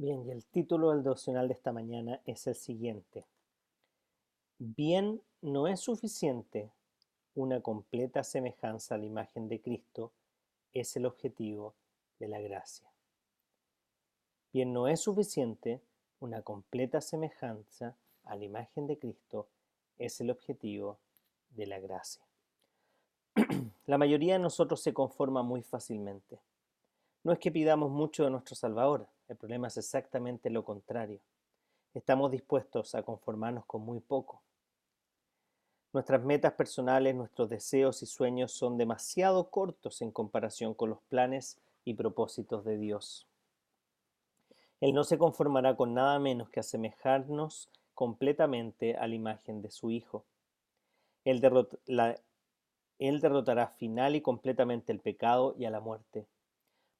Bien, y el título del devocional de esta mañana es el siguiente. Bien no es suficiente una completa semejanza a la imagen de Cristo, es el objetivo de la gracia. Bien no es suficiente una completa semejanza a la imagen de Cristo, es el objetivo de la gracia. la mayoría de nosotros se conforma muy fácilmente. No es que pidamos mucho de nuestro Salvador, el problema es exactamente lo contrario. Estamos dispuestos a conformarnos con muy poco. Nuestras metas personales, nuestros deseos y sueños son demasiado cortos en comparación con los planes y propósitos de Dios. Él no se conformará con nada menos que asemejarnos completamente a la imagen de su Hijo. Él, derrotará final y completamente el pecado y a la muerte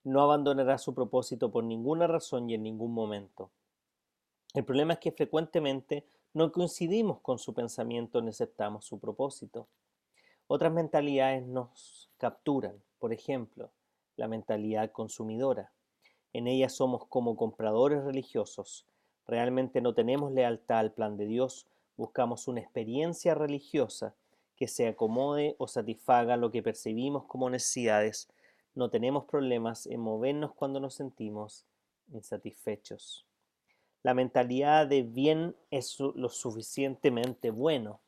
no abandonará su propósito por ninguna razón y en ningún momento. El problema es que frecuentemente no coincidimos con su pensamiento ni aceptamos su propósito. Otras mentalidades nos capturan, por ejemplo, la mentalidad consumidora. En ella somos como compradores religiosos. Realmente no tenemos lealtad al plan de Dios, buscamos una experiencia religiosa que se acomode o satisfaga lo que percibimos como necesidades no tenemos problemas en movernos cuando nos sentimos insatisfechos. La mentalidad de bien es lo suficientemente bueno.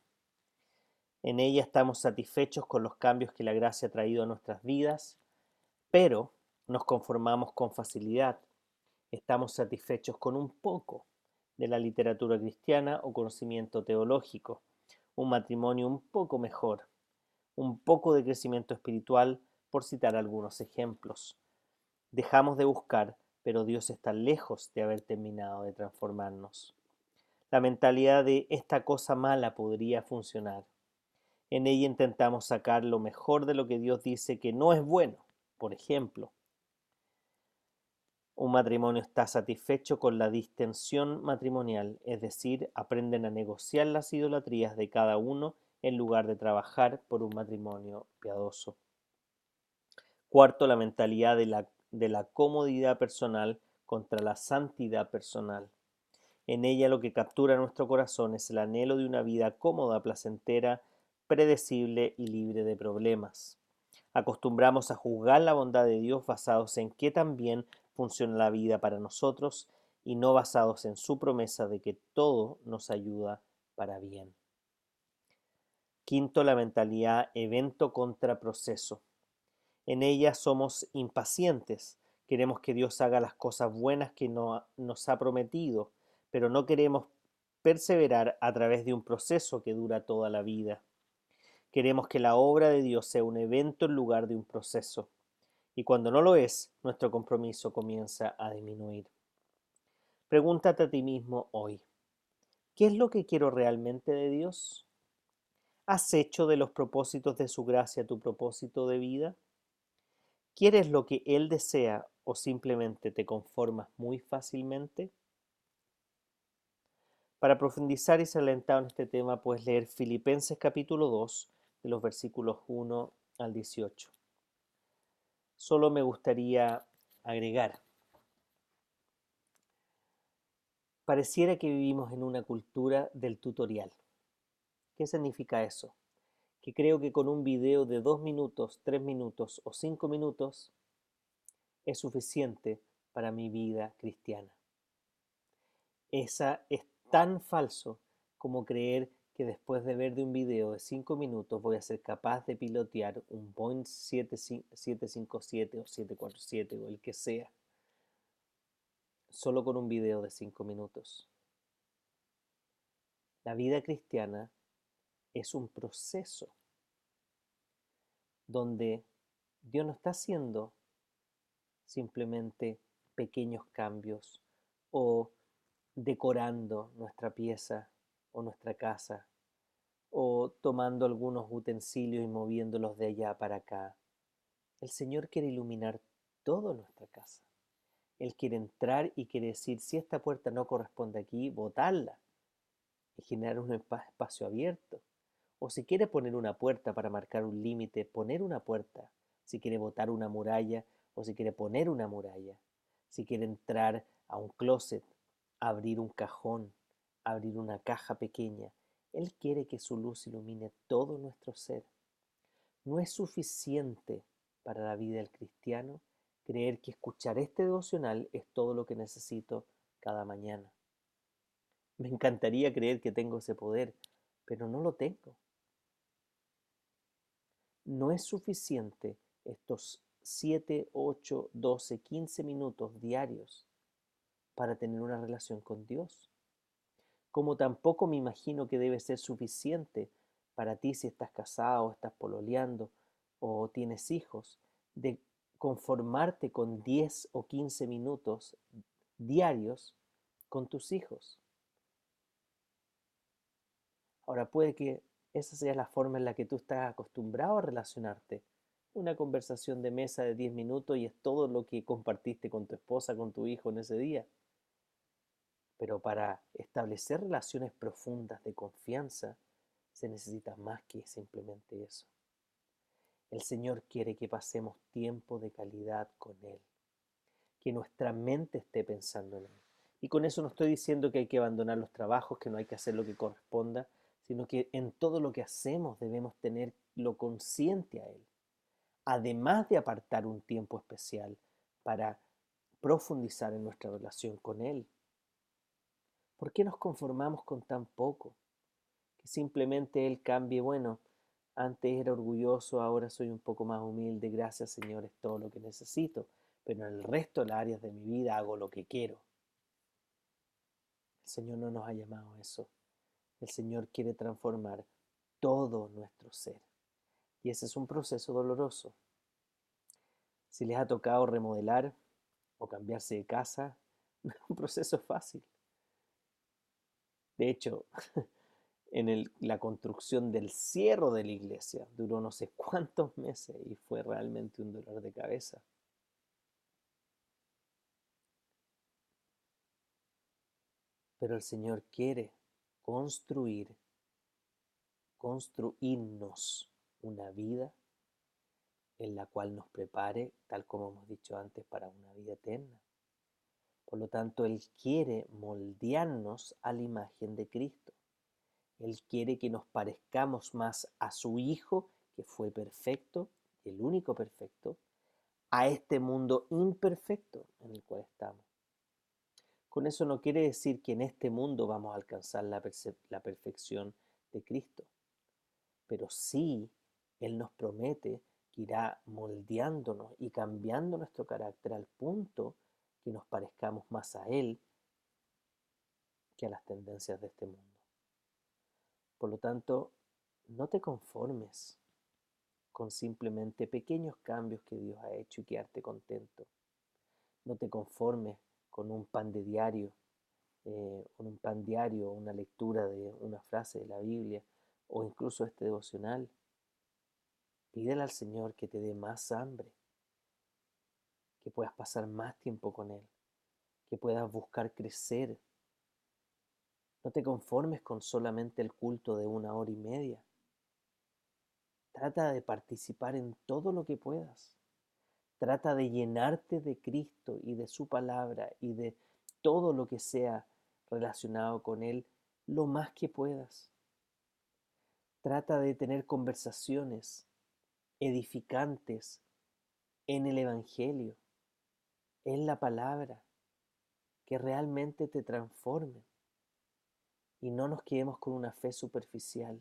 En ella estamos satisfechos con los cambios que la gracia ha traído a nuestras vidas, pero nos conformamos con facilidad. Estamos satisfechos con un poco de la literatura cristiana o conocimiento teológico, un matrimonio un poco mejor, un poco de crecimiento espiritual por citar algunos ejemplos. Dejamos de buscar, pero Dios está lejos de haber terminado de transformarnos. La mentalidad de esta cosa mala podría funcionar. En ella intentamos sacar lo mejor de lo que Dios dice que no es bueno. Por ejemplo, un matrimonio está satisfecho con la distensión matrimonial, es decir, aprenden a negociar las idolatrías de cada uno en lugar de trabajar por un matrimonio piadoso. Cuarto, la mentalidad de la, de la comodidad personal contra la santidad personal. En ella lo que captura nuestro corazón es el anhelo de una vida cómoda, placentera, predecible y libre de problemas. Acostumbramos a juzgar la bondad de Dios basados en qué tan bien funciona la vida para nosotros y no basados en su promesa de que todo nos ayuda para bien. Quinto, la mentalidad evento contra proceso. En ella somos impacientes, queremos que Dios haga las cosas buenas que nos ha prometido, pero no queremos perseverar a través de un proceso que dura toda la vida. Queremos que la obra de Dios sea un evento en lugar de un proceso. Y cuando no lo es, nuestro compromiso comienza a disminuir. Pregúntate a ti mismo hoy, ¿qué es lo que quiero realmente de Dios? ¿Has hecho de los propósitos de su gracia tu propósito de vida? ¿Quieres lo que Él desea o simplemente te conformas muy fácilmente? Para profundizar y ser alentado en este tema, puedes leer Filipenses capítulo 2, de los versículos 1 al 18. Solo me gustaría agregar, pareciera que vivimos en una cultura del tutorial. ¿Qué significa eso? Que creo que con un video de dos minutos, tres minutos o cinco minutos es suficiente para mi vida cristiana. Esa es tan falso como creer que después de ver de un video de cinco minutos voy a ser capaz de pilotear un Boeing 757 o 747 o el que sea, solo con un video de cinco minutos. La vida cristiana es un proceso donde Dios no está haciendo simplemente pequeños cambios o decorando nuestra pieza o nuestra casa o tomando algunos utensilios y moviéndolos de allá para acá. El Señor quiere iluminar toda nuestra casa. Él quiere entrar y quiere decir, si esta puerta no corresponde aquí, botarla y generar un espacio abierto. O si quiere poner una puerta para marcar un límite, poner una puerta. Si quiere botar una muralla o si quiere poner una muralla. Si quiere entrar a un closet, abrir un cajón, abrir una caja pequeña. Él quiere que su luz ilumine todo nuestro ser. No es suficiente para la vida del cristiano creer que escuchar este devocional es todo lo que necesito cada mañana. Me encantaría creer que tengo ese poder, pero no lo tengo. No es suficiente estos 7, 8, 12, 15 minutos diarios para tener una relación con Dios. Como tampoco me imagino que debe ser suficiente para ti si estás casado, estás pololeando o tienes hijos, de conformarte con 10 o 15 minutos diarios con tus hijos. Ahora puede que esa sea la forma en la que tú estás acostumbrado a relacionarte. Una conversación de mesa de 10 minutos y es todo lo que compartiste con tu esposa, con tu hijo en ese día. Pero para establecer relaciones profundas de confianza se necesita más que simplemente eso. El Señor quiere que pasemos tiempo de calidad con Él, que nuestra mente esté pensando en Él. Y con eso no estoy diciendo que hay que abandonar los trabajos, que no hay que hacer lo que corresponda, sino que en todo lo que hacemos debemos tener lo consciente a Él. Además de apartar un tiempo especial para profundizar en nuestra relación con Él. ¿Por qué nos conformamos con tan poco? Que simplemente Él cambie, bueno, antes era orgulloso, ahora soy un poco más humilde. Gracias, Señor, es todo lo que necesito. Pero en el resto de las áreas de mi vida hago lo que quiero. El Señor no nos ha llamado a eso. El Señor quiere transformar todo nuestro ser. Y ese es un proceso doloroso. Si les ha tocado remodelar o cambiarse de casa, no es un proceso fácil. De hecho, en la construcción del cierro de la iglesia. Duró no sé cuántos meses y fue realmente un dolor de cabeza. Pero el Señor quiere construir, construirnos una vida en la cual nos prepare, tal como hemos dicho antes, para una vida eterna. Por lo tanto, Él quiere moldearnos a la imagen de Cristo. Él quiere que nos parezcamos más a su Hijo, que fue perfecto, el único perfecto, a este mundo imperfecto en el cual estamos. Con eso no quiere decir que en este mundo vamos a alcanzar la, perfección de Cristo, pero sí Él nos promete que irá moldeándonos y cambiando nuestro carácter al punto que nos parezcamos más a Él que a las tendencias de este mundo. Por lo tanto, no te conformes con simplemente pequeños cambios que Dios ha hecho y quedarte contento. No te conformes con un pan de diario, eh, un pan diario, una lectura de una frase de la Biblia o incluso este devocional. Pídele al Señor que te dé más hambre, que puedas pasar más tiempo con Él, que puedas buscar crecer no te conformes con solamente el culto de una hora y media. Trata de participar en todo lo que puedas. Trata de llenarte de Cristo y de su palabra y de todo lo que sea relacionado con Él lo más que puedas. Trata de tener conversaciones edificantes en el Evangelio, en la palabra, que realmente te transformen y no nos quedemos con una fe superficial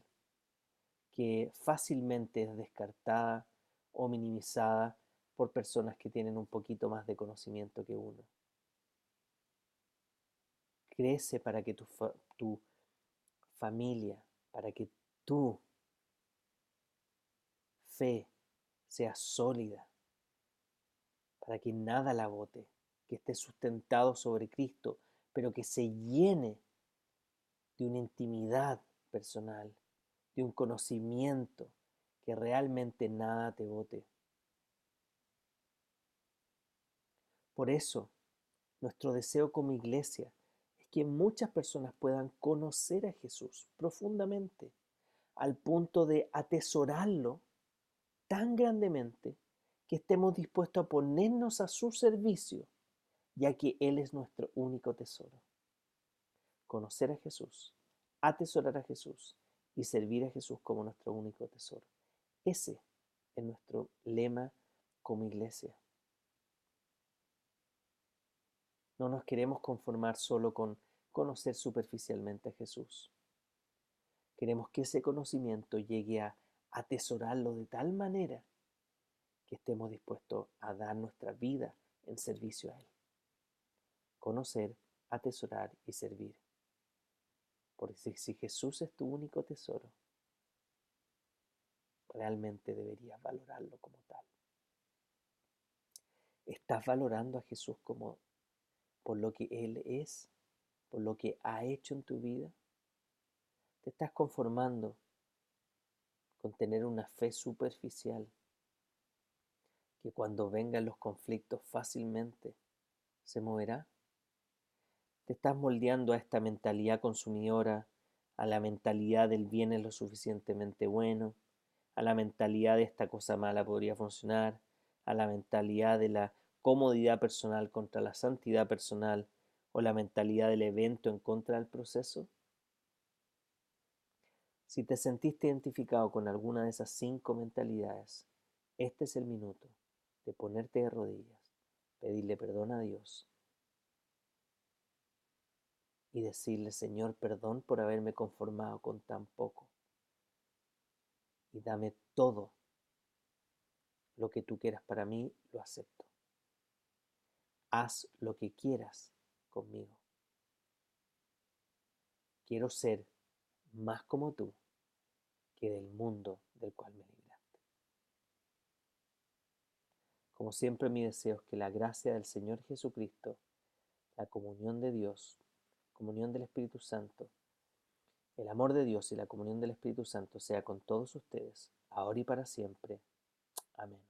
que fácilmente es descartada o minimizada por personas que tienen un poquito más de conocimiento que uno. Crece para que tu, tu familia, para que tu fe sea sólida, para que nada la bote, que esté sustentado sobre Cristo, pero que se llene de una intimidad personal, de un conocimiento, que realmente nada te bote. Por eso, nuestro deseo como iglesia es que muchas personas puedan conocer a Jesús profundamente, al punto de atesorarlo tan grandemente que estemos dispuestos a ponernos a su servicio, ya que Él es nuestro único tesoro. Conocer a Jesús, atesorar a Jesús y servir a Jesús como nuestro único tesoro. Ese es nuestro lema como iglesia. No nos queremos conformar solo con conocer superficialmente a Jesús. Queremos que ese conocimiento llegue a atesorarlo de tal manera que estemos dispuestos a dar nuestra vida en servicio a Él. Conocer, atesorar y servir. Porque si Jesús es tu único tesoro, realmente deberías valorarlo como tal. ¿Estás valorando a Jesús como por lo que Él es, por lo que ha hecho en tu vida? ¿Te estás conformando con tener una fe superficial que cuando vengan los conflictos fácilmente se moverá? ¿Te estás moldeando a esta mentalidad consumidora, a la mentalidad del bien es lo suficientemente bueno, a la mentalidad de esta cosa mala podría funcionar, a la mentalidad de la comodidad personal contra la santidad personal o la mentalidad del evento en contra del proceso? Si te sentiste identificado con alguna de esas cinco mentalidades, este es el minuto de ponerte de rodillas, pedirle perdón a Dios y decirle, Señor, perdón por haberme conformado con tan poco. Y dame todo lo que tú quieras para mí, lo acepto haz lo que quieras conmigo. Quiero ser más como tú que del mundo del cual me libraste. Como siempre mi deseo es que la gracia del Señor Jesucristo, la comunión de Dios, comunión del Espíritu Santo, el amor de Dios y la comunión del Espíritu Santo sea con todos ustedes, ahora y para siempre. Amén.